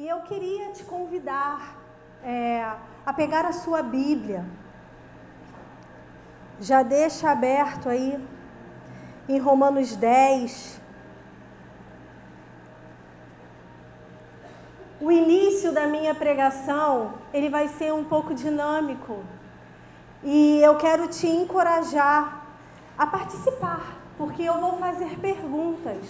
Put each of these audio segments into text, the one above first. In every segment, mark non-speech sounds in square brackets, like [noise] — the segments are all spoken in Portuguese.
E eu queria te convidar é, a pegar a sua Bíblia. Já deixa aberto aí em Romanos 10. O início da minha pregação, ele vai ser um pouco dinâmico. E eu quero te encorajar a participar, porque eu vou fazer perguntas.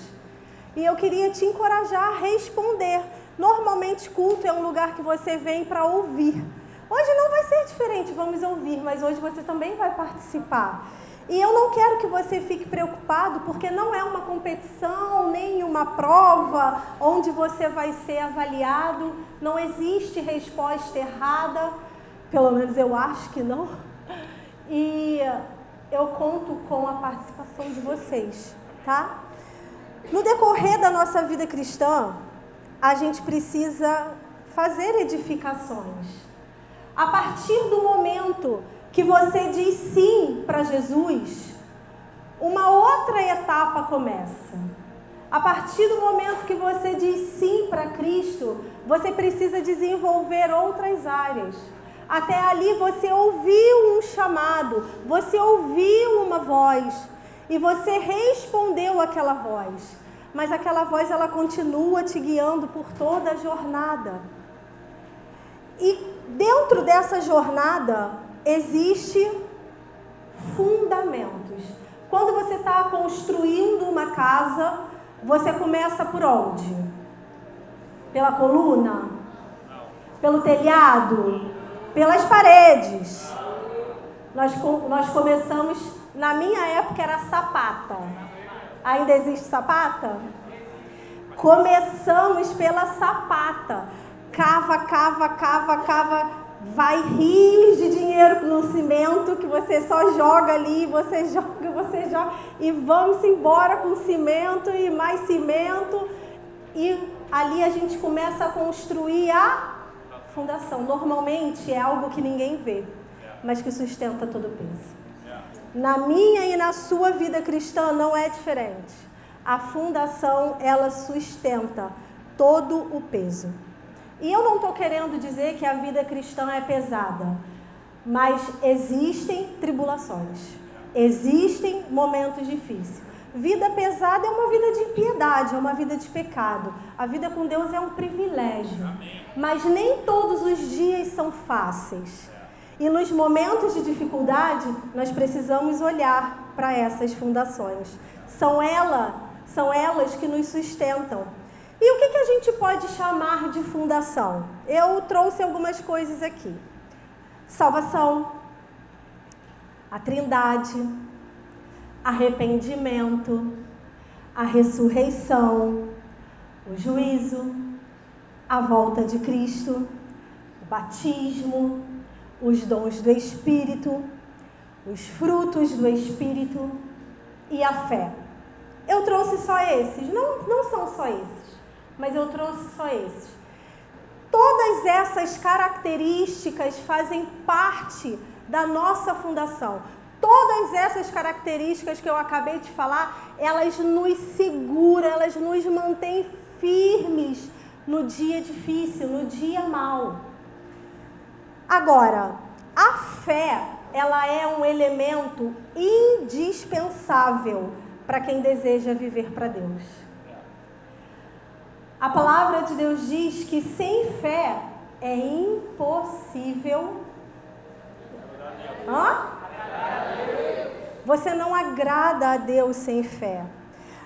E eu queria te encorajar a responder. Normalmente, culto é um lugar que você vem para ouvir. Hoje não vai ser diferente, vamos ouvir, mas hoje você também vai participar. E eu não quero que você fique preocupado, porque não é uma competição, nem uma prova onde você vai ser avaliado. Não existe resposta errada, pelo menos eu acho que não. E eu conto com a participação de vocês, tá? No decorrer da nossa vida cristã, a gente precisa fazer edificações. A partir do momento que você diz sim para Jesus, uma outra etapa começa. A partir do momento que você diz sim para Cristo, você precisa desenvolver outras áreas. Até ali você ouviu um chamado, você ouviu uma voz e você respondeu aquela voz. Mas aquela voz ela continua te guiando por toda a jornada. E dentro dessa jornada existe fundamentos. Quando você está construindo uma casa, você começa por onde? Pela coluna? Pelo telhado? pelas paredes. Nós, nós começamos, na minha época era sapata. Ainda existe sapata? Começamos pela sapata. Cava, cava, cava, cava. Vai rios de dinheiro no cimento que você só joga ali, você [laughs] joga, você joga. E vamos embora com cimento e mais cimento. E ali a gente começa a construir a fundação. Normalmente é algo que ninguém vê, mas que sustenta todo o peso. Na minha e na sua vida cristã não é diferente. A fundação, ela sustenta todo o peso. E eu não estou querendo dizer que a vida cristã é pesada, mas existem tribulações, existem momentos difíceis. Vida pesada é uma vida de impiedade, é uma vida de pecado. A vida com Deus é um privilégio. Mas nem todos os dias são fáceis. E nos momentos de dificuldade, nós precisamos olhar para essas fundações. São, ela, são elas que nos sustentam. E o que, que a gente pode chamar de fundação? Eu trouxe algumas coisas aqui: salvação, a trindade, arrependimento, a ressurreição, o juízo, a volta de Cristo, o batismo, os dons do Espírito, os frutos do Espírito e a fé. Eu trouxe só esses, não, não são só esses, mas eu trouxe só esses. Todas essas características fazem parte da nossa fundação. Todas essas características que eu acabei de falar, elas nos seguram, elas nos mantêm firmes no dia difícil, no dia mal. Agora, a fé, ela é um elemento indispensável para quem deseja viver para Deus. A palavra de Deus diz que sem fé é impossível. Hã? Você não agrada a Deus sem fé.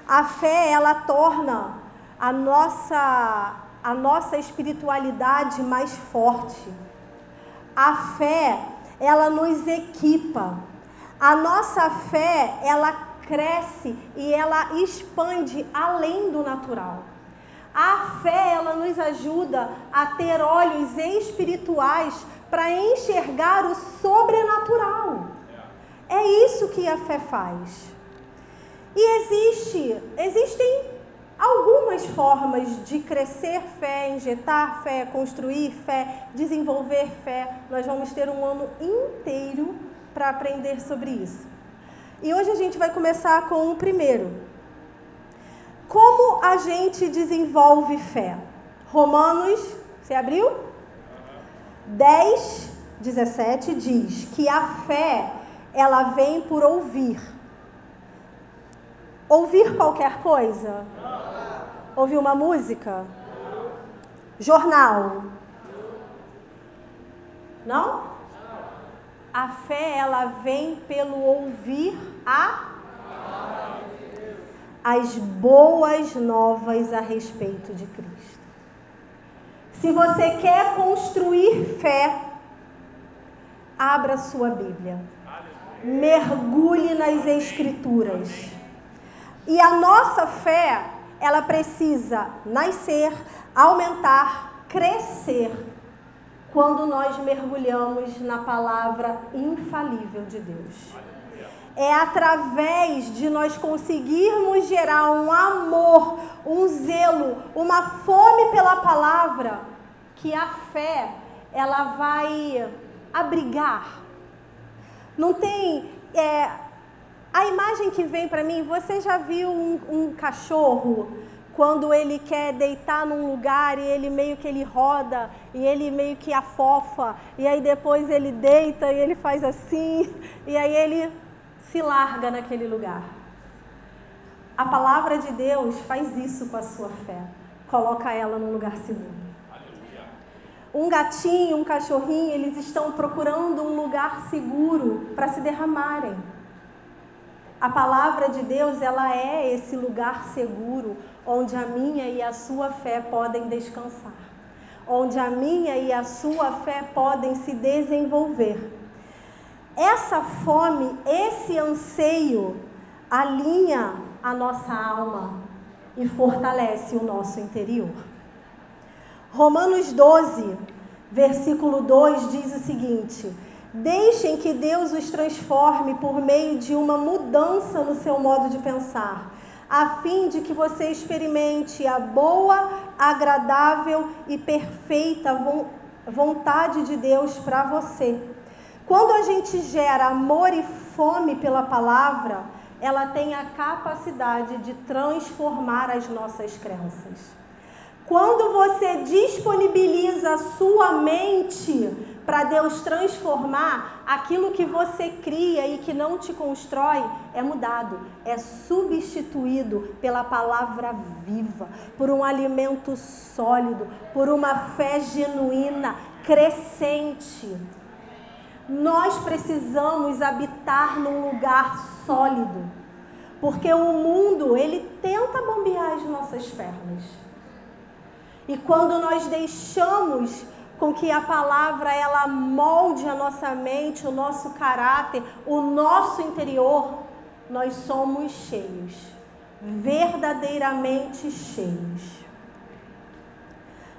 A fé, ela torna a nossa, a nossa espiritualidade mais forte. A fé, ela nos equipa. A nossa fé, ela cresce e ela expande além do natural. A fé, ela nos ajuda a ter olhos espirituais para enxergar o sobrenatural. É isso que a fé faz. E existe, existem algumas formas de crescer fé, injetar fé, construir fé, desenvolver fé. Nós vamos ter um ano inteiro para aprender sobre isso. E hoje a gente vai começar com o primeiro. Como a gente desenvolve fé? Romanos, você abriu? 10, 17 diz que a fé, ela vem por ouvir. Ouvir qualquer coisa? Ouvir uma música? Jornal? Não? A fé, ela vem pelo ouvir a as boas novas a respeito de Cristo. Se você quer construir fé, abra sua Bíblia. Mergulhe nas Escrituras. E a nossa fé, ela precisa nascer, aumentar, crescer quando nós mergulhamos na palavra infalível de Deus é através de nós conseguirmos gerar um amor, um zelo, uma fome pela palavra, que a fé ela vai abrigar. Não tem é, a imagem que vem para mim. Você já viu um, um cachorro quando ele quer deitar num lugar e ele meio que ele roda e ele meio que afofa e aí depois ele deita e ele faz assim e aí ele se larga naquele lugar. A palavra de Deus faz isso com a sua fé. Coloca ela num lugar seguro. Um gatinho, um cachorrinho, eles estão procurando um lugar seguro para se derramarem. A palavra de Deus, ela é esse lugar seguro onde a minha e a sua fé podem descansar. Onde a minha e a sua fé podem se desenvolver. Essa fome, esse anseio alinha a nossa alma e fortalece o nosso interior. Romanos 12, versículo 2 diz o seguinte: Deixem que Deus os transforme por meio de uma mudança no seu modo de pensar, a fim de que você experimente a boa, agradável e perfeita vontade de Deus para você. Quando a gente gera amor e fome pela palavra, ela tem a capacidade de transformar as nossas crenças. Quando você disponibiliza a sua mente para Deus transformar, aquilo que você cria e que não te constrói é mudado, é substituído pela palavra viva, por um alimento sólido, por uma fé genuína, crescente. Nós precisamos habitar num lugar sólido, porque o mundo ele tenta bombear as nossas pernas. E quando nós deixamos com que a palavra ela molde a nossa mente, o nosso caráter, o nosso interior, nós somos cheios, verdadeiramente cheios.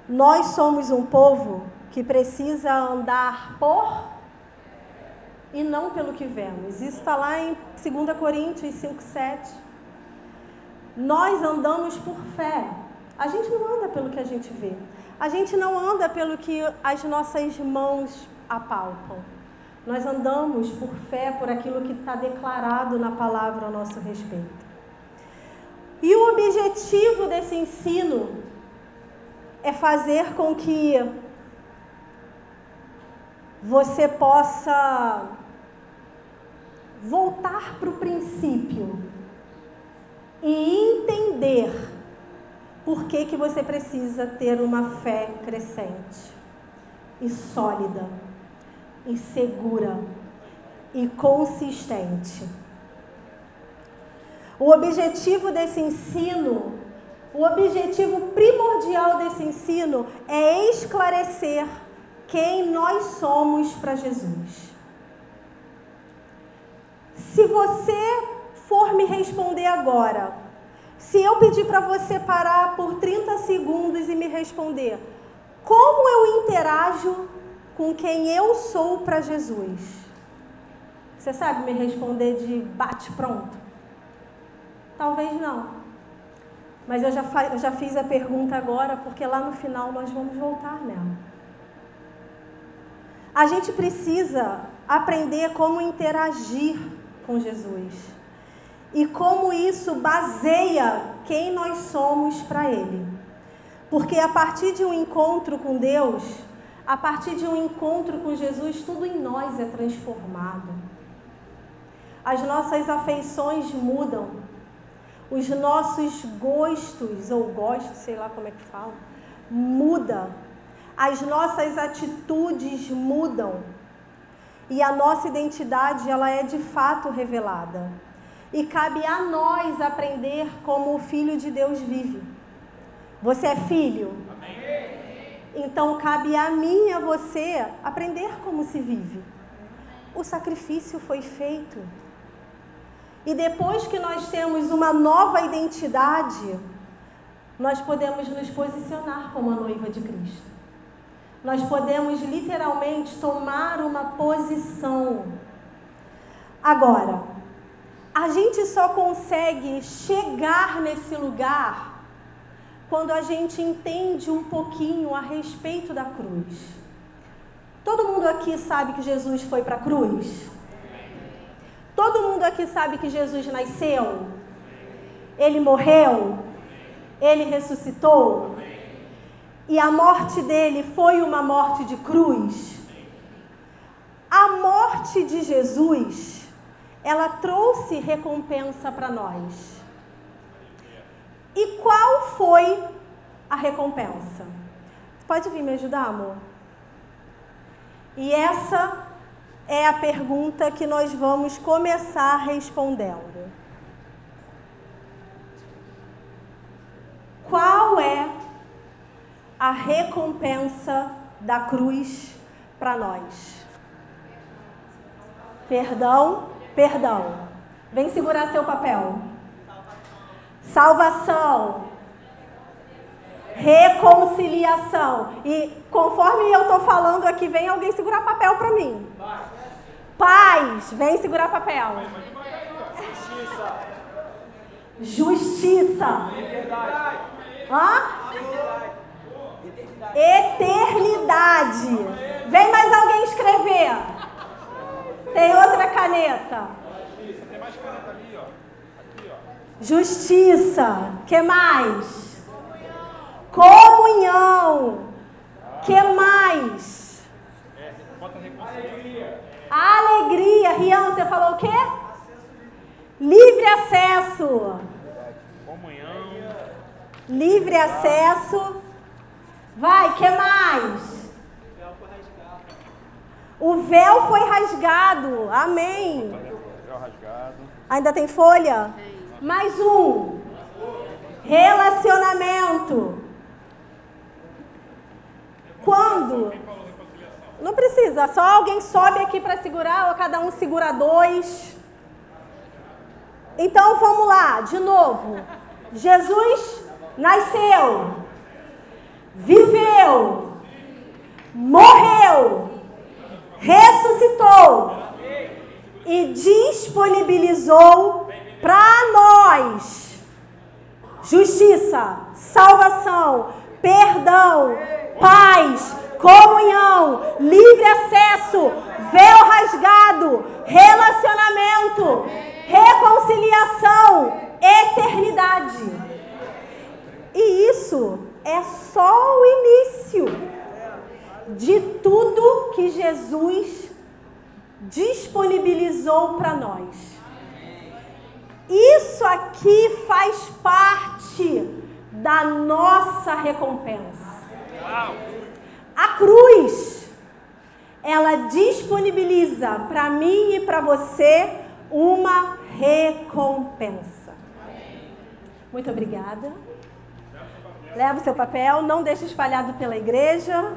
Nós somos um povo que precisa andar por e não pelo que vemos. Isso está lá em 2 Coríntios 5, 7. Nós andamos por fé. A gente não anda pelo que a gente vê. A gente não anda pelo que as nossas mãos apalpam. Nós andamos por fé, por aquilo que está declarado na palavra a nosso respeito. E o objetivo desse ensino é fazer com que você possa voltar para o princípio e entender por que, que você precisa ter uma fé crescente e sólida e segura e consistente. O objetivo desse ensino, o objetivo primordial desse ensino é esclarecer quem nós somos para Jesus. Se você for me responder agora, se eu pedir para você parar por 30 segundos e me responder, como eu interajo com quem eu sou para Jesus? Você sabe me responder de bate-pronto? Talvez não. Mas eu já, eu já fiz a pergunta agora, porque lá no final nós vamos voltar nela. A gente precisa aprender como interagir com Jesus. E como isso baseia quem nós somos para Ele. Porque a partir de um encontro com Deus, a partir de um encontro com Jesus, tudo em nós é transformado. As nossas afeições mudam, os nossos gostos, ou gostos, sei lá como é que fala, muda. As nossas atitudes mudam. E a nossa identidade, ela é de fato revelada. E cabe a nós aprender como o Filho de Deus vive. Você é filho? Amém. Então cabe a mim e a você aprender como se vive. O sacrifício foi feito. E depois que nós temos uma nova identidade, nós podemos nos posicionar como a noiva de Cristo. Nós podemos literalmente tomar uma posição. Agora, a gente só consegue chegar nesse lugar quando a gente entende um pouquinho a respeito da cruz. Todo mundo aqui sabe que Jesus foi para a cruz? Todo mundo aqui sabe que Jesus nasceu? Ele morreu? Ele ressuscitou? E a morte dele foi uma morte de cruz? A morte de Jesus, ela trouxe recompensa para nós. E qual foi a recompensa? Pode vir me ajudar, amor? E essa é a pergunta que nós vamos começar respondendo. Qual é a recompensa da cruz para nós? Perdão, perdão. Vem segurar seu papel salvação, reconciliação. E conforme eu estou falando aqui, vem alguém segurar papel para mim. Paz, vem segurar papel. Justiça. Justiça. Hã? Eternidade. Vem mais alguém escrever. Tem outra caneta. Tem mais caneta ali, ó. Justiça. Que mais? Comunhão. Que mais? Alegria. Rian, você falou o quê? Livre acesso. Comunhão. Livre acesso. Vai, que mais? O véu foi rasgado. Amém. Ainda tem folha? Mais um. Relacionamento. Quando? Não precisa, só alguém sobe aqui para segurar, ou cada um segura dois. Então vamos lá, de novo. Jesus nasceu, viveu, morreu, ressuscitou e disponibilizou para nós justiça, salvação, perdão, paz, comunhão, livre acesso, véu rasgado, relacionamento, reconciliação, eternidade. E isso é só o início de tudo que Jesus disponibilizou para nós. Isso aqui faz parte da nossa recompensa. A cruz, ela disponibiliza para mim e para você uma recompensa. Muito obrigada. Leva o seu papel, não deixe espalhado pela igreja.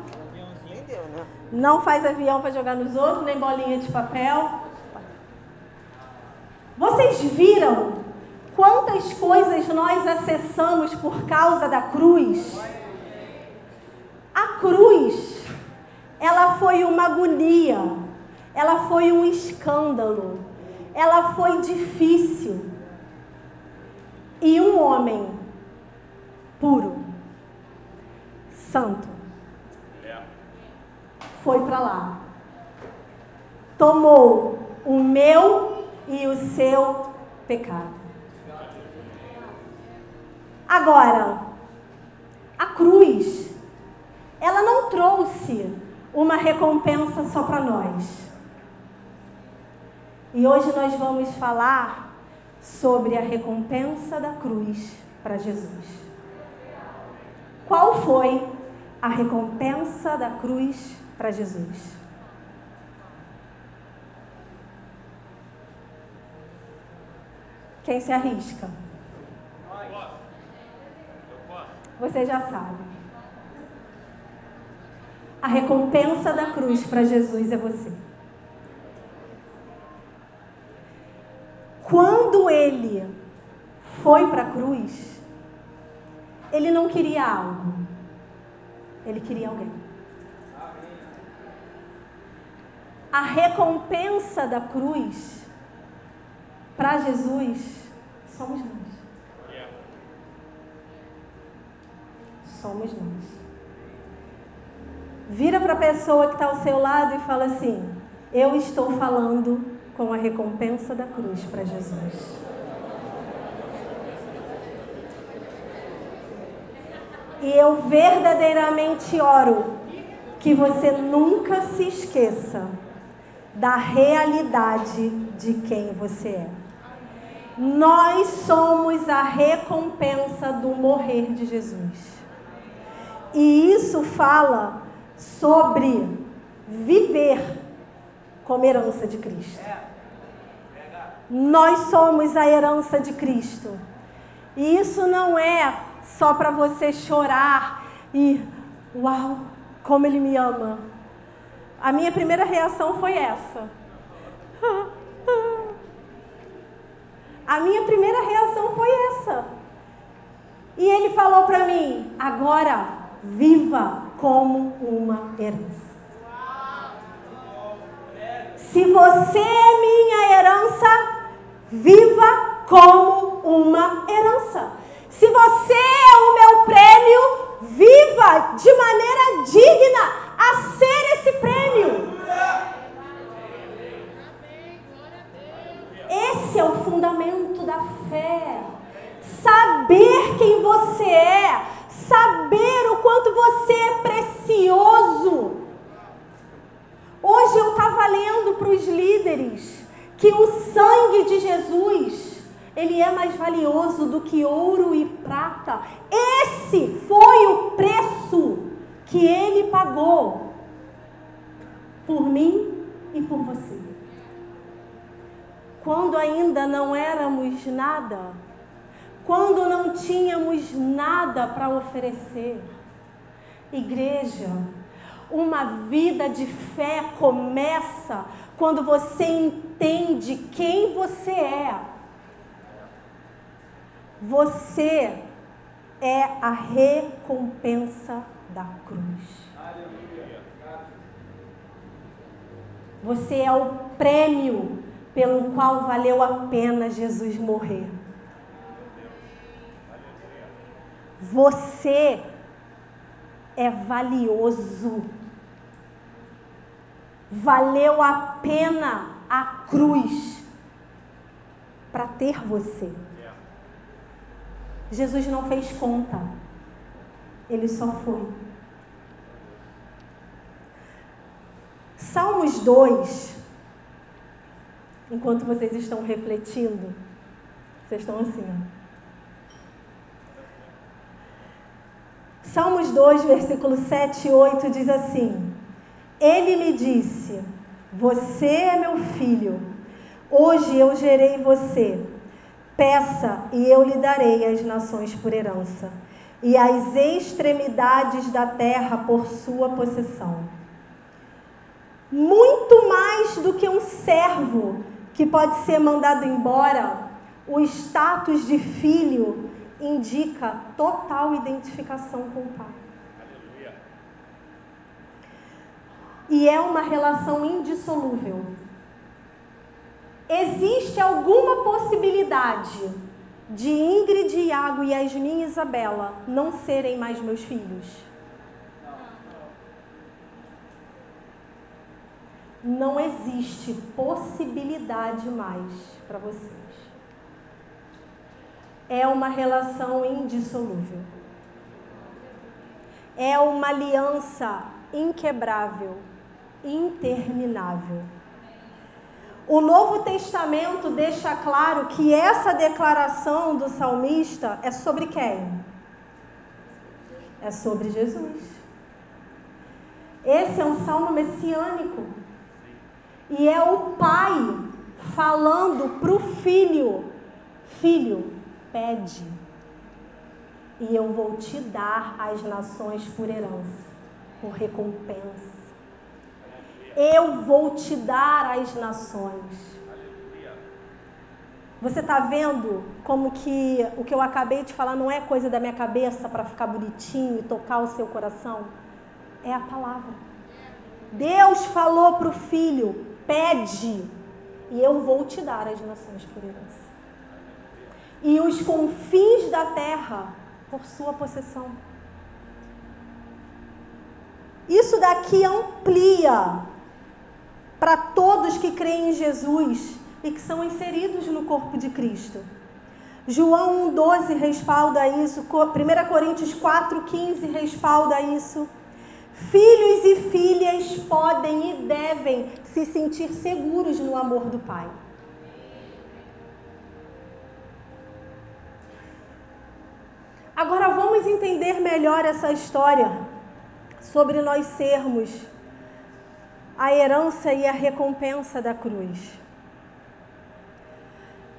Não faz avião para jogar nos outros, nem bolinha de papel. Vocês viram quantas coisas nós acessamos por causa da cruz? A cruz, ela foi uma agonia, ela foi um escândalo, ela foi difícil. E um homem puro, santo, foi para lá, tomou o meu e o seu pecado. Agora, A cruz, ela não trouxe uma recompensa só para nós. E hoje nós vamos falar sobre a recompensa da cruz para Jesus. Qual foi a recompensa da cruz para Jesus? Quem se arrisca? Você já sabe. A recompensa da cruz para Jesus é você. Quando ele foi para a cruz, ele não queria algo, ele queria alguém. A recompensa da cruz para Jesus somos nós. Somos nós. Vira para a pessoa que está ao seu lado e fala assim: Eu estou falando com a recompensa da cruz para Jesus. E eu verdadeiramente oro que você nunca se esqueça da realidade de quem você é. Nós somos a recompensa do morrer de Jesus. E isso fala sobre viver como herança de Cristo. Nós somos a herança de Cristo. E isso não é só para você chorar e, uau, como Ele me ama. A minha primeira reação foi essa. A minha primeira reação foi essa. E ele falou para mim: agora viva como uma herança. Se você é minha herança, viva como uma herança. Se você é o meu prêmio, viva de maneira digna a ser esse prêmio. Esse é o fundamento da fé. Saber quem você é, saber o quanto você é precioso. Hoje eu estava lendo para os líderes que o sangue de Jesus, ele é mais valioso do que ouro e prata. Esse foi o preço que ele pagou por mim e por você. Quando ainda não éramos nada, quando não tínhamos nada para oferecer. Igreja, uma vida de fé começa quando você entende quem você é. Você é a recompensa da cruz. Você é o prêmio pelo qual valeu a pena Jesus morrer. Você é valioso. Valeu a pena a cruz para ter você. Jesus não fez conta, ele só foi. Salmos 2, enquanto vocês estão refletindo, vocês estão assim, ó. Salmos 2, versículos 7 e 8 diz assim: Ele me disse: Você é meu filho, hoje eu gerei você. Peça e eu lhe darei as nações por herança, e as extremidades da terra por sua possessão. Muito mais do que um servo que pode ser mandado embora, o status de filho indica total identificação com o Pai. Aleluia. E é uma relação indissolúvel. Existe alguma possibilidade de Ingrid, Iago, Yasmin e Isabela não serem mais meus filhos? Não existe possibilidade mais para vocês é uma relação indissolúvel. é uma aliança inquebrável, interminável. O Novo Testamento deixa claro que essa declaração do salmista é sobre quem? É sobre Jesus. Esse é um salmo messiânico. E é o pai falando para o filho: Filho, pede, e eu vou te dar as nações por herança, por recompensa. Eu vou te dar as nações. Você está vendo como que o que eu acabei de falar não é coisa da minha cabeça para ficar bonitinho e tocar o seu coração? É a palavra. Deus falou para o filho: pede, e eu vou te dar as nações por herança. E os confins da terra por sua possessão. Isso daqui amplia para todos que creem em Jesus e que são inseridos no corpo de Cristo. João 1,12 respalda isso, 1 Coríntios 4,15 respalda isso. Filhos e filhas podem e devem se sentir seguros no amor do Pai. Agora vamos entender melhor essa história sobre nós sermos a herança e a recompensa da cruz.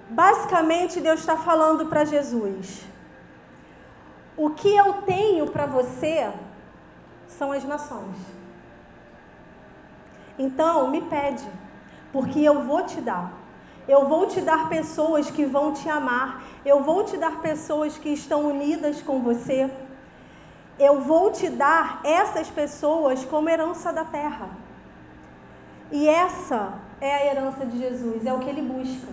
Basicamente, Deus está falando para Jesus: o que eu tenho para você são as nações. Então, me pede, porque eu vou te dar. Eu vou te dar pessoas que vão te amar. Eu vou te dar pessoas que estão unidas com você. Eu vou te dar essas pessoas como herança da terra. E essa é a herança de Jesus, é o que ele busca.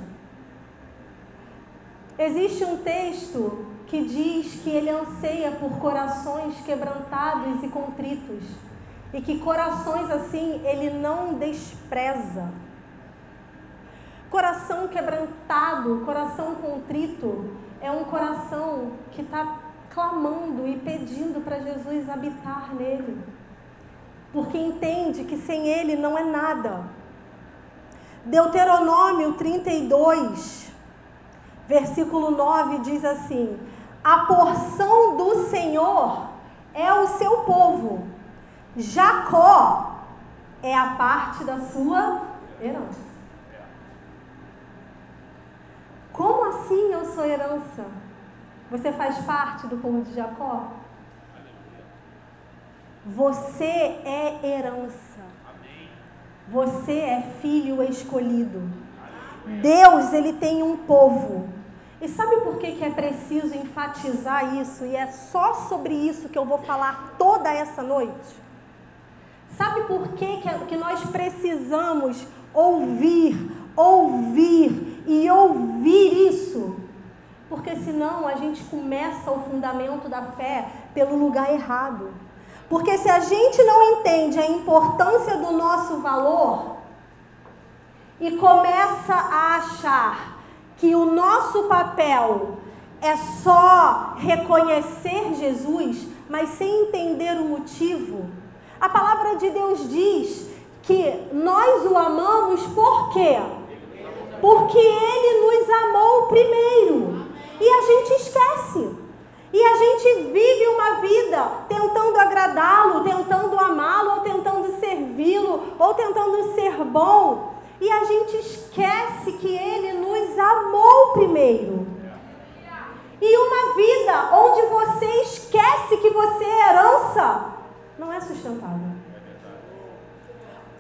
Existe um texto que diz que ele anseia por corações quebrantados e contritos, e que corações assim ele não despreza. Coração quebrantado, coração contrito, é um coração que está clamando e pedindo para Jesus habitar nele, porque entende que sem ele não é nada. Deuteronômio 32, versículo 9 diz assim: A porção do Senhor é o seu povo, Jacó é a parte da sua herança. Como assim eu sou herança? Você faz parte do povo de Jacó? Você é herança. Você é filho escolhido. Deus, ele tem um povo. E sabe por que, que é preciso enfatizar isso? E é só sobre isso que eu vou falar toda essa noite? Sabe por que, que, que nós precisamos ouvir, ouvir e ouvir isso. Porque senão a gente começa o fundamento da fé pelo lugar errado. Porque se a gente não entende a importância do nosso valor e começa a achar que o nosso papel é só reconhecer Jesus, mas sem entender o motivo, a palavra de Deus diz que nós o amamos por quê? Porque Ele nos amou primeiro. E a gente esquece. E a gente vive uma vida tentando agradá-lo, tentando amá-lo, ou tentando servi-lo, ou tentando ser bom. E a gente esquece que Ele nos amou primeiro. E uma vida onde você esquece que você é herança não é sustentável.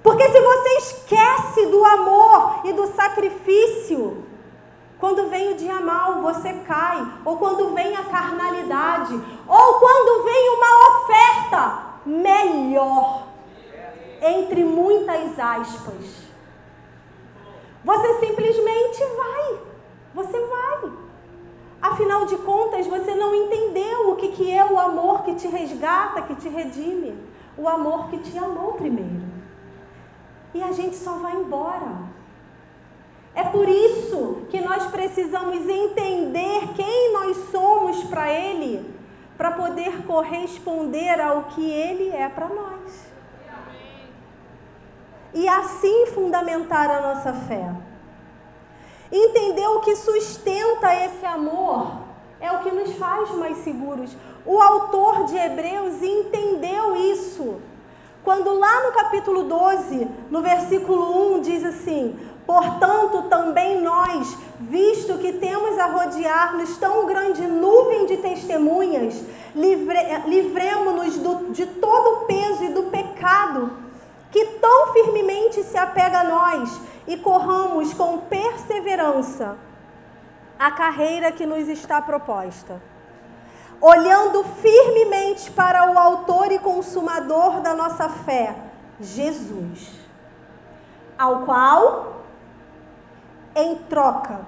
Porque se você esquece do amor e do sacrifício, quando vem o dia mal, você cai, ou quando vem a carnalidade, ou quando vem uma oferta melhor, entre muitas aspas. Você simplesmente vai, você vai. Afinal de contas, você não entendeu o que, que é o amor que te resgata, que te redime, o amor que te amou primeiro e a gente só vai embora. É por isso que nós precisamos entender quem nós somos para Ele, para poder corresponder ao que Ele é para nós. E assim fundamentar a nossa fé. Entender o que sustenta esse amor é o que nos faz mais seguros. O autor de Hebreus entendeu isso. Quando lá no capítulo 12, no versículo 1, diz assim: Portanto, também nós, visto que temos a rodear-nos tão grande nuvem de testemunhas, livre, livremos-nos de todo o peso e do pecado que tão firmemente se apega a nós e corramos com perseverança a carreira que nos está proposta. Olhando firmemente para o Autor e Consumador da nossa fé, Jesus, ao qual em troca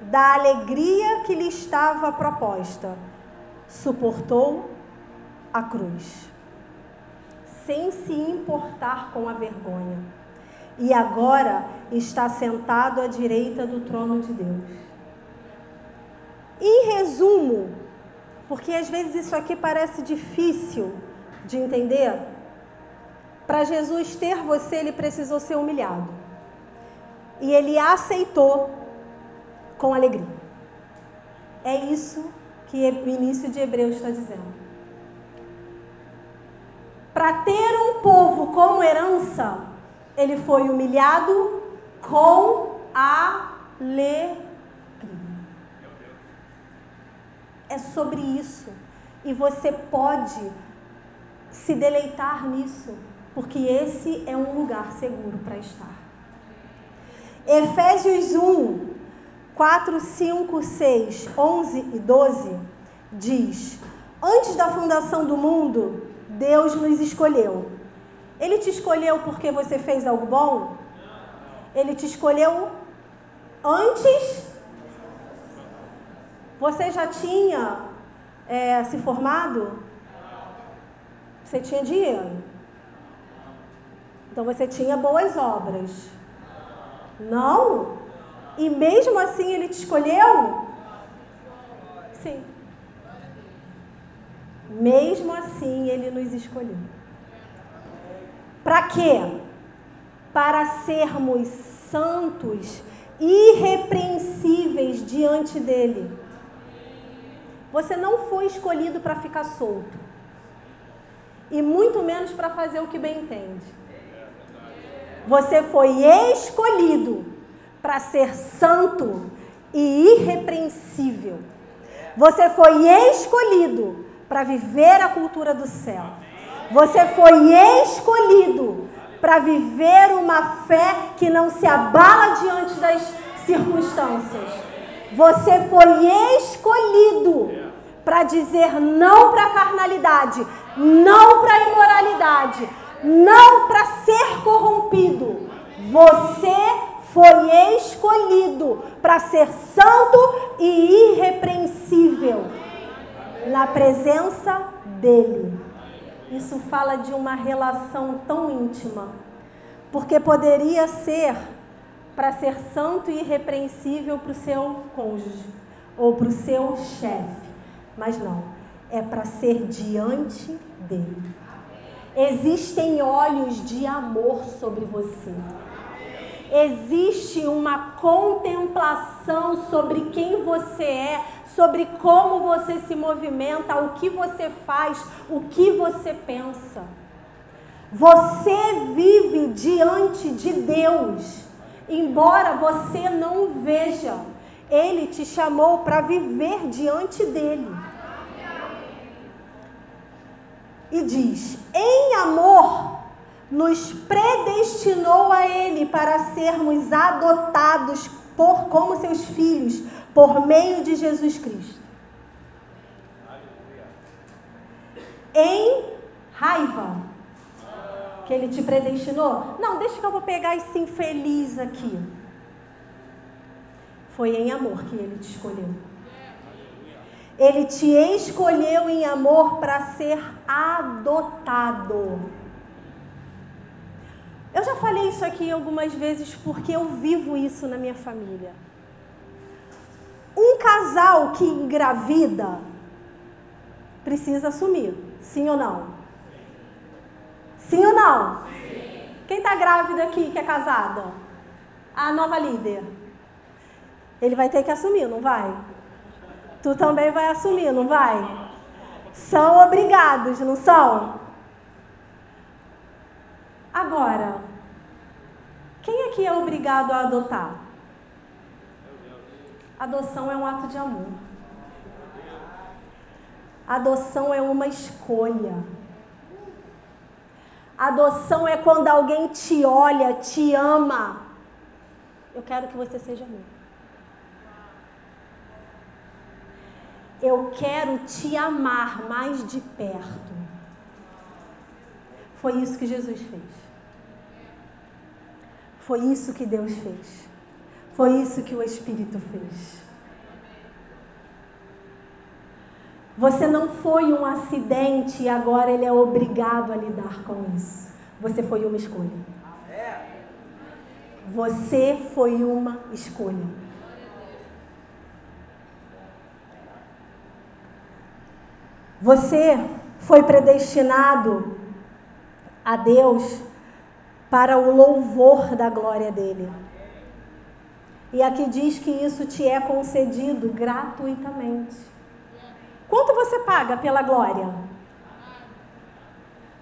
da alegria que lhe estava proposta, suportou a cruz, sem se importar com a vergonha, e agora está sentado à direita do trono de Deus. Em resumo, porque às vezes isso aqui parece difícil de entender, para Jesus ter você, ele precisou ser humilhado e ele aceitou com alegria. É isso que o início de Hebreus está dizendo. Para ter um povo como herança, ele foi humilhado com alegria. É sobre isso. E você pode se deleitar nisso, porque esse é um lugar seguro para estar. Efésios 1, 4, 5, 6, 11 e 12 diz: Antes da fundação do mundo, Deus nos escolheu. Ele te escolheu porque você fez algo bom? Ele te escolheu antes? Você já tinha é, se formado? Você tinha dinheiro. Então você tinha boas obras. Não? E mesmo assim ele te escolheu? Sim. Mesmo assim ele nos escolheu. Para quê? Para sermos santos, irrepreensíveis diante dele. Você não foi escolhido para ficar solto. E muito menos para fazer o que bem entende. Você foi escolhido para ser santo e irrepreensível. Você foi escolhido para viver a cultura do céu. Você foi escolhido para viver uma fé que não se abala diante das circunstâncias. Você foi escolhido para dizer não para a carnalidade, não para a imoralidade, não para ser corrompido. Você foi escolhido para ser santo e irrepreensível na presença dele. Isso fala de uma relação tão íntima, porque poderia ser para ser santo e irrepreensível para o seu cônjuge ou para o seu chefe, mas não, é para ser diante dele. Existem olhos de amor sobre você. Existe uma contemplação sobre quem você é, sobre como você se movimenta, o que você faz, o que você pensa. Você vive diante de Deus, embora você não o veja. Ele te chamou para viver diante dele. E diz: em amor, nos predestinou a Ele para sermos adotados por, como seus filhos por meio de Jesus Cristo. Em raiva que Ele te predestinou? Não, deixa que eu vou pegar esse infeliz aqui. Foi em amor que Ele te escolheu. Ele te escolheu em amor para ser adotado. Eu já falei isso aqui algumas vezes porque eu vivo isso na minha família. Um casal que engravida precisa assumir. Sim ou não? Sim ou não? Sim. Quem está grávida aqui que é casada? A nova líder. Ele vai ter que assumir, não vai? Tu também vai assumir, não vai? São obrigados, não são? Agora, quem aqui é obrigado a adotar? Adoção é um ato de amor. Adoção é uma escolha. Adoção é quando alguém te olha, te ama. Eu quero que você seja meu. Eu quero te amar mais de perto. Foi isso que Jesus fez. Foi isso que Deus fez. Foi isso que o Espírito fez. Você não foi um acidente e agora ele é obrigado a lidar com isso. Você foi uma escolha. Você foi uma escolha. Você foi predestinado a Deus para o louvor da glória dele. E aqui diz que isso te é concedido gratuitamente. Quanto você paga pela glória?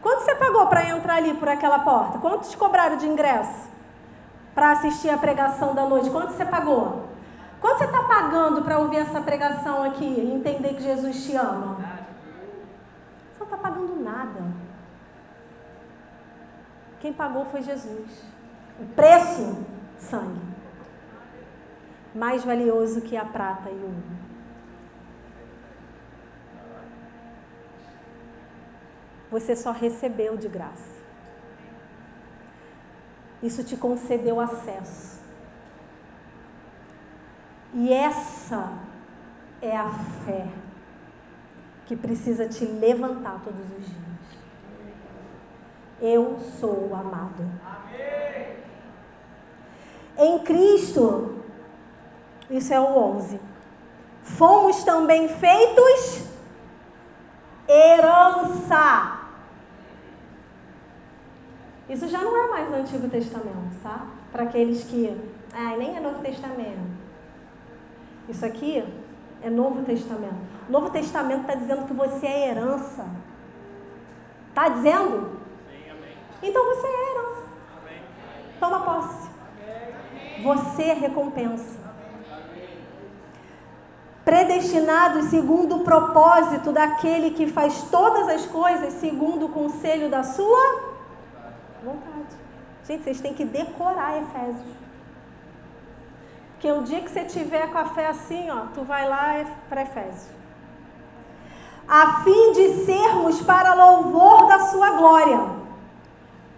Quanto você pagou para entrar ali por aquela porta? Quanto te cobraram de ingresso para assistir a pregação da noite? Quanto você pagou? Quanto você está pagando para ouvir essa pregação aqui e entender que Jesus te ama? Está pagando nada. Quem pagou foi Jesus. O preço, sangue. Mais valioso que a prata e o ouro. Você só recebeu de graça. Isso te concedeu acesso. E essa é a fé que precisa te levantar todos os dias. Eu sou amado. Em Cristo, isso é o 11. Fomos também feitos herança. Isso já não é mais no Antigo Testamento, tá? Para aqueles que. Ah, nem é Novo Testamento. Isso aqui é Novo Testamento. Novo Testamento está dizendo que você é herança. Está dizendo? Sim, amém. Então você é herança. Toma posse. Você é recompensa. Predestinados segundo o propósito daquele que faz todas as coisas segundo o conselho da sua vontade. Gente, vocês têm que decorar Efésios. Porque o dia que você tiver com a fé assim, ó, tu vai lá para Efésios. A fim de sermos para louvor da sua glória.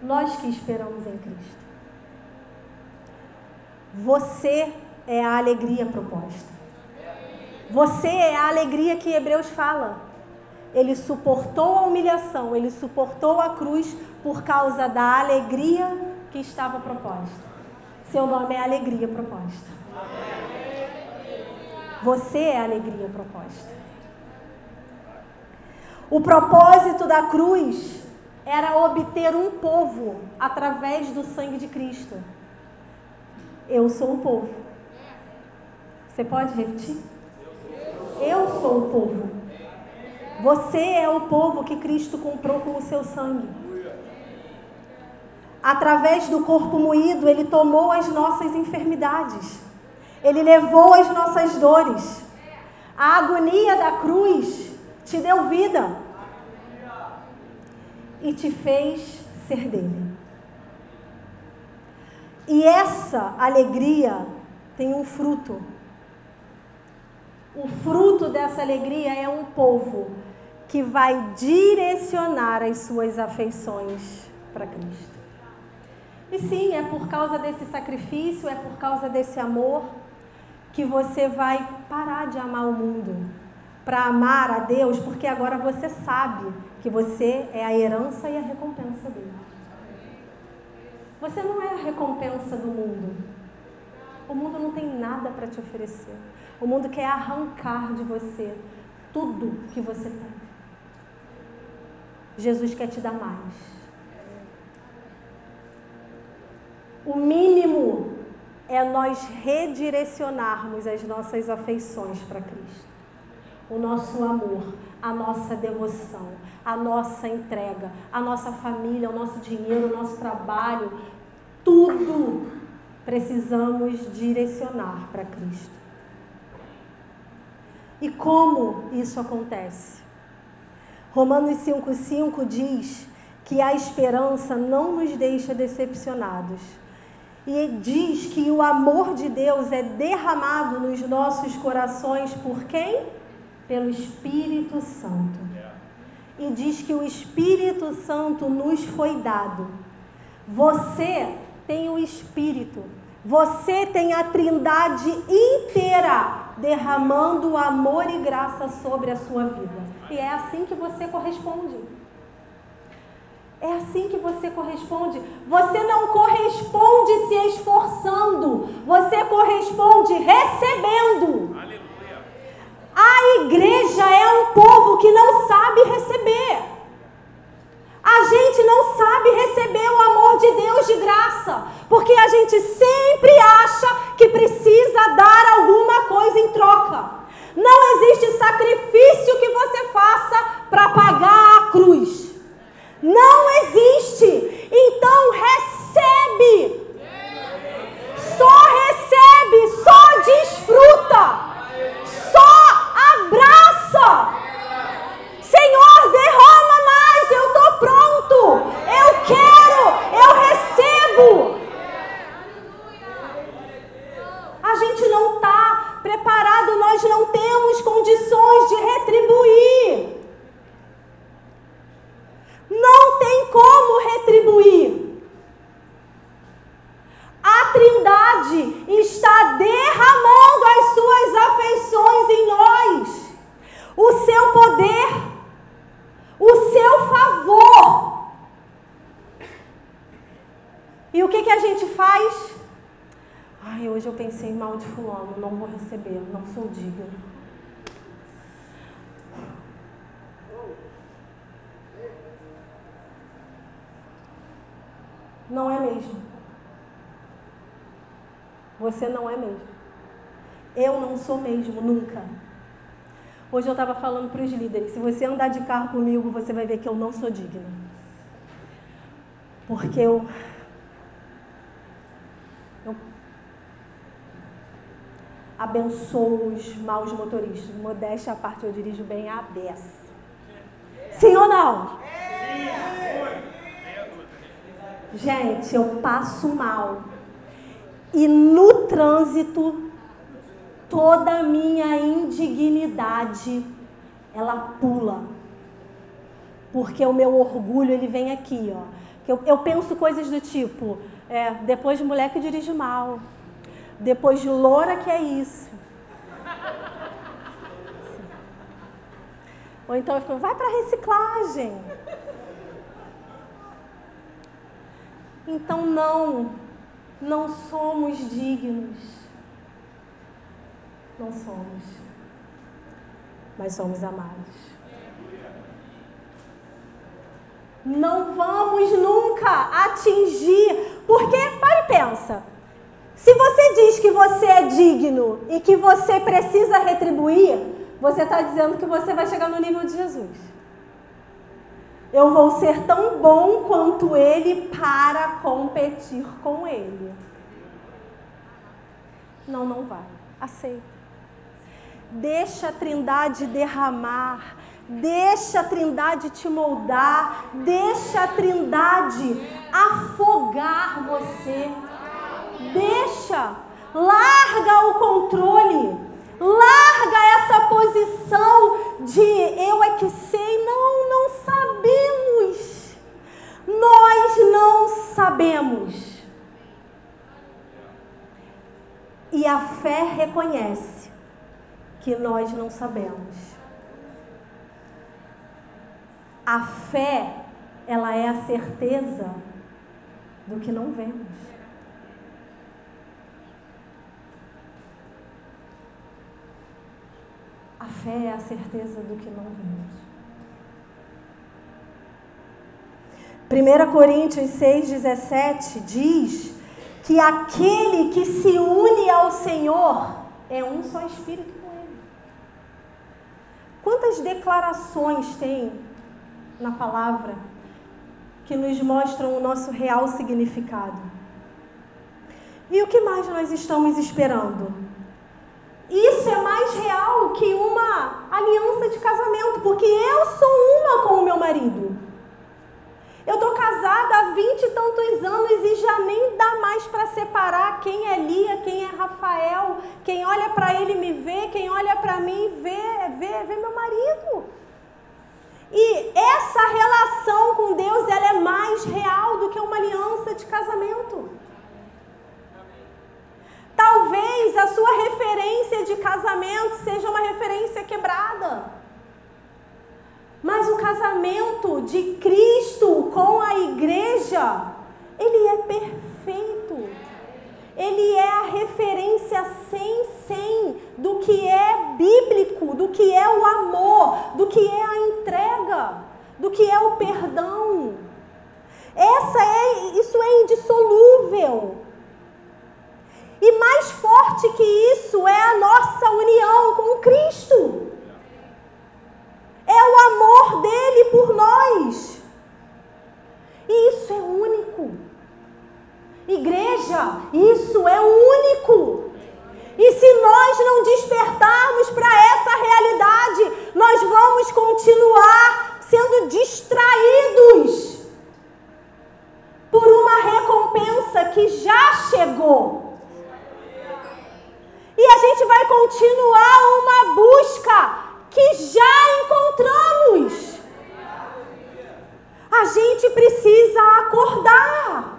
Nós que esperamos em Cristo. Você é a alegria proposta. Você é a alegria que Hebreus fala. Ele suportou a humilhação, ele suportou a cruz por causa da alegria que estava proposta. Seu nome é alegria proposta. Você é a alegria proposta. O propósito da cruz era obter um povo através do sangue de Cristo. Eu sou o povo. Você pode repetir? Eu sou o povo. Você é o povo que Cristo comprou com o seu sangue. Através do corpo moído, ele tomou as nossas enfermidades. Ele levou as nossas dores. A agonia da cruz te deu vida e te fez ser dele. E essa alegria tem um fruto. O fruto dessa alegria é um povo que vai direcionar as suas afeições para Cristo. E sim, é por causa desse sacrifício, é por causa desse amor que você vai parar de amar o mundo para amar a Deus, porque agora você sabe que você é a herança e a recompensa dele. Você não é a recompensa do mundo. O mundo não tem nada para te oferecer. O mundo quer arrancar de você tudo que você tem. Jesus quer te dar mais. O mínimo é nós redirecionarmos as nossas afeições para Cristo. O nosso amor, a nossa devoção, a nossa entrega, a nossa família, o nosso dinheiro, o nosso trabalho, tudo precisamos direcionar para Cristo. E como isso acontece? Romanos 5,5 diz que a esperança não nos deixa decepcionados. E diz que o amor de Deus é derramado nos nossos corações por quem? Pelo Espírito Santo. E diz que o Espírito Santo nos foi dado. Você tem o Espírito. Você tem a Trindade inteira derramando amor e graça sobre a sua vida. E é assim que você corresponde. É assim que você corresponde. Você não corresponde se esforçando, você corresponde recebendo. Aleluia. A igreja é um povo que não sabe receber. A gente não sabe receber o amor de Deus de graça, porque a gente sempre acha que precisa dar alguma coisa em troca. Não existe sacrifício que você faça para pagar a cruz. Não existe. Então recebe. Só recebe, só desfruta. Só abraça. Senhor, derrama mais, eu estou pronto. Eu quero, eu recebo. A gente não está preparado, nós não temos condições de retribuir. Não tem como retribuir. A Trindade está derramando as suas afeições em nós, o seu poder o seu favor. E o que, que a gente faz? Ai, hoje eu pensei mal de fulano, não vou receber, não sou digno. Não é mesmo. Você não é mesmo. Eu não sou mesmo, nunca. Hoje eu estava falando para os líderes: se você andar de carro comigo, você vai ver que eu não sou digna. Porque eu. Eu abençoo os maus motoristas. Modéstia à parte, eu dirijo bem a beça. Sim ou não? Gente, eu passo mal. E no trânsito toda a minha indignidade ela pula. Porque o meu orgulho ele vem aqui, ó. Eu, eu penso coisas do tipo, é, depois de mulher que dirige mal, depois de loura que é isso. Ou então eu fico, vai para reciclagem. Então não, não somos dignos não somos, mas somos amados. Não vamos nunca atingir, porque, para e pensa, se você diz que você é digno e que você precisa retribuir, você está dizendo que você vai chegar no nível de Jesus. Eu vou ser tão bom quanto ele para competir com ele. Não, não vai. Aceita. Deixa a Trindade derramar, deixa a Trindade te moldar, deixa a Trindade afogar você. Deixa, larga o controle, larga essa posição de eu é que sei, não, não sabemos. Nós não sabemos. E a fé reconhece que nós não sabemos. A fé, ela é a certeza do que não vemos. A fé é a certeza do que não vemos. 1 Coríntios 6,17 diz que aquele que se une ao Senhor é um só espírito com Ele. Quantas declarações tem na palavra que nos mostram o nosso real significado? E o que mais nós estamos esperando? Isso é mais real que uma aliança de casamento, porque eu sou uma com o meu marido. Eu estou casada há vinte e tantos anos e já nem dá mais para separar quem é Lia, quem é Rafael. Quem olha para ele me vê, quem olha para mim vê, vê, vê meu marido. E essa relação com Deus ela é mais real do que uma aliança de casamento. Talvez a sua referência de casamento seja uma referência quebrada. Mas o casamento de Cristo com a igreja, ele é perfeito. Ele é a referência sem sem do que é bíblico, do que é o amor, do que é a entrega, do que é o perdão. Essa é, isso é indissolúvel. E mais forte que isso é a nossa união com Cristo. É o amor dele por nós. E isso é único. Igreja, isso é único. E se nós não despertarmos para essa realidade, nós vamos continuar sendo distraídos por uma recompensa que já chegou. E a gente vai continuar uma busca que já encontramos. A gente precisa acordar.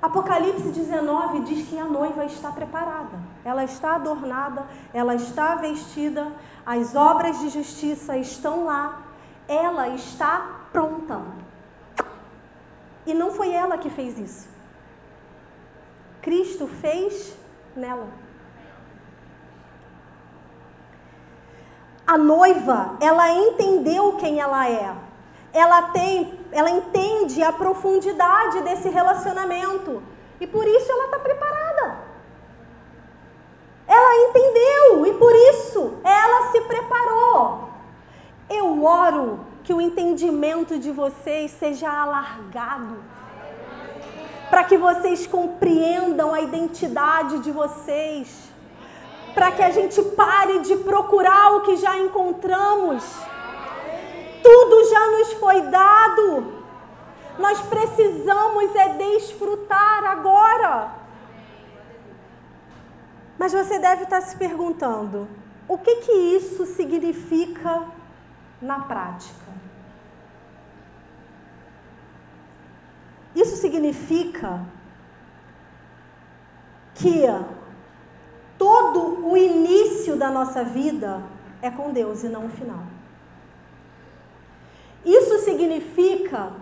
Apocalipse 19 diz que a noiva está preparada, ela está adornada, ela está vestida, as obras de justiça estão lá, ela está pronta. E não foi ela que fez isso. Cristo fez nela. A noiva, ela entendeu quem ela é. Ela tem, ela entende a profundidade desse relacionamento e por isso ela está preparada. Ela entendeu e por isso ela se preparou. Eu oro que o entendimento de vocês seja alargado para que vocês compreendam a identidade de vocês, para que a gente pare de procurar o que já encontramos. Tudo já nos foi dado. Nós precisamos é desfrutar agora. Mas você deve estar se perguntando: o que que isso significa na prática? Isso significa que todo o início da nossa vida é com Deus e não o final. Isso significa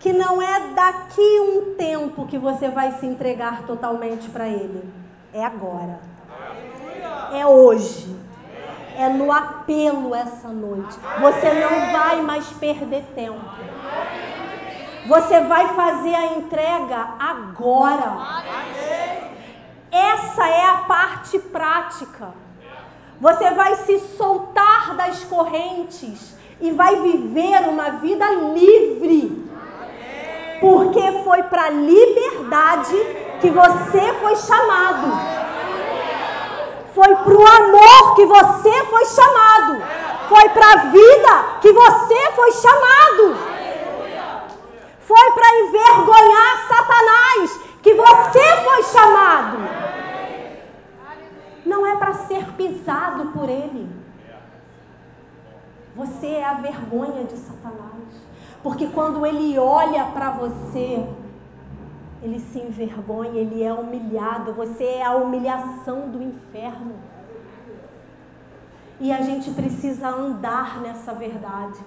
que não é daqui um tempo que você vai se entregar totalmente para Ele. É agora. É hoje. É no apelo essa noite. Você não vai mais perder tempo. Você vai fazer a entrega agora. Essa é a parte prática. Você vai se soltar das correntes e vai viver uma vida livre. Porque foi para liberdade que você foi chamado. Foi para o amor que você foi chamado. Foi para a vida que você foi chamado foi para envergonhar Satanás, que você foi chamado. Não é para ser pisado por ele. Você é a vergonha de Satanás. Porque quando ele olha para você, ele se envergonha, ele é humilhado. Você é a humilhação do inferno. E a gente precisa andar nessa verdade.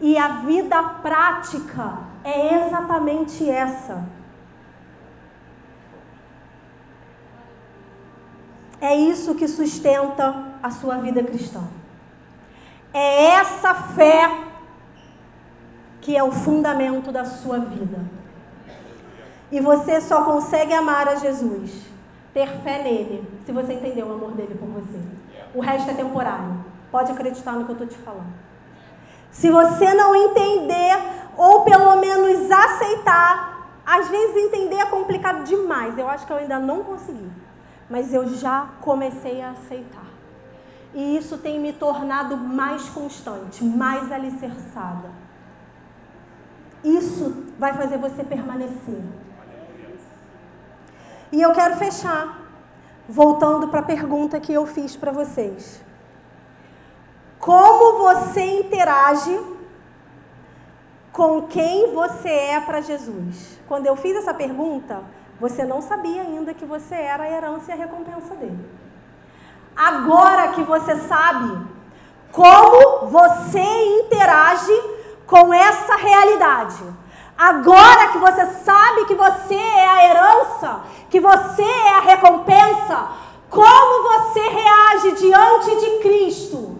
E a vida prática é exatamente essa. É isso que sustenta a sua vida cristã. É essa fé que é o fundamento da sua vida. E você só consegue amar a Jesus, ter fé nele, se você entender o amor dele por você. O resto é temporário. Pode acreditar no que eu estou te falando. Se você não entender, ou pelo menos aceitar, às vezes entender é complicado demais. Eu acho que eu ainda não consegui. Mas eu já comecei a aceitar. E isso tem me tornado mais constante, mais alicerçada. Isso vai fazer você permanecer. E eu quero fechar, voltando para a pergunta que eu fiz para vocês. Como você interage com quem você é para Jesus? Quando eu fiz essa pergunta, você não sabia ainda que você era a herança e a recompensa dele. Agora que você sabe como você interage com essa realidade. Agora que você sabe que você é a herança, que você é a recompensa, como você reage diante de Cristo?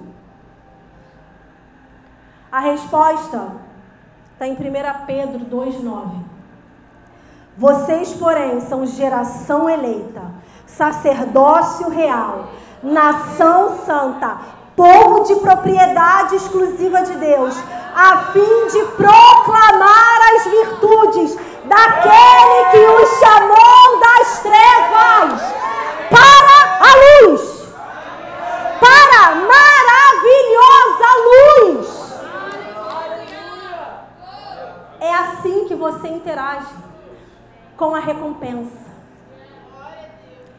A resposta está em 1 Pedro 2,9. Vocês, porém, são geração eleita, sacerdócio real nação santa, povo de propriedade exclusiva de Deus, a fim de proclamar as virtudes daquele que os chamou das trevas para a luz, para a maravilhosa luz. É assim que você interage com a recompensa,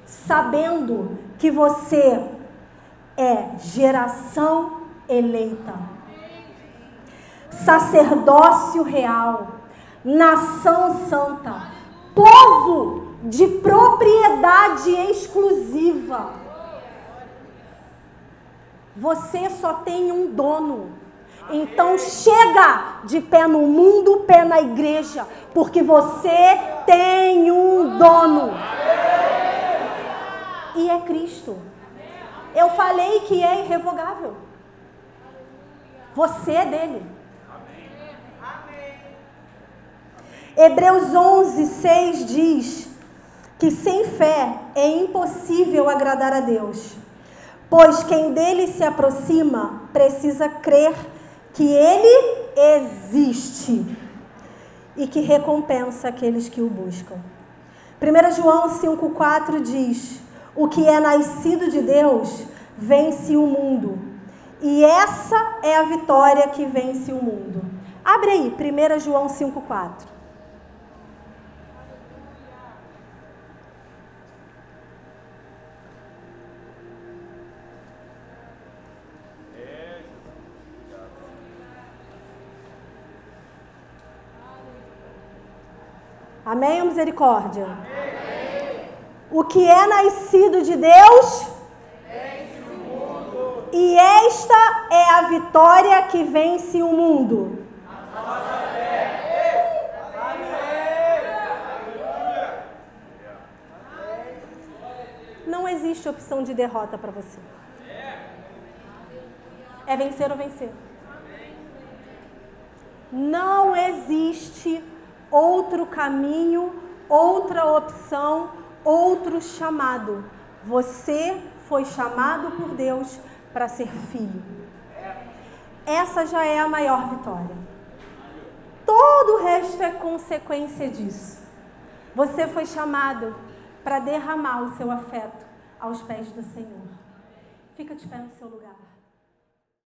sabendo que você é geração eleita, sacerdócio real, nação santa, povo de propriedade exclusiva. Você só tem um dono. Então chega de pé no mundo, pé na igreja, porque você tem um dono e é Cristo. Eu falei que é irrevogável. Você é dele. Hebreus 11, 6 diz que sem fé é impossível agradar a Deus, pois quem dele se aproxima precisa crer que ele existe e que recompensa aqueles que o buscam. 1 João 5,4 diz: o que é nascido de Deus vence o mundo. E essa é a vitória que vence o mundo. Abre aí, 1 João 5,4. Amém ou misericórdia? Amém. O que é nascido de Deus? E esta é a vitória que vence o mundo. Não existe opção de derrota para você. É vencer ou vencer. Não existe outro caminho, outra opção outro chamado. Você foi chamado por Deus para ser filho. Essa já é a maior vitória. Todo o resto é consequência disso. Você foi chamado para derramar o seu afeto aos pés do Senhor. Fica de pé no seu lugar.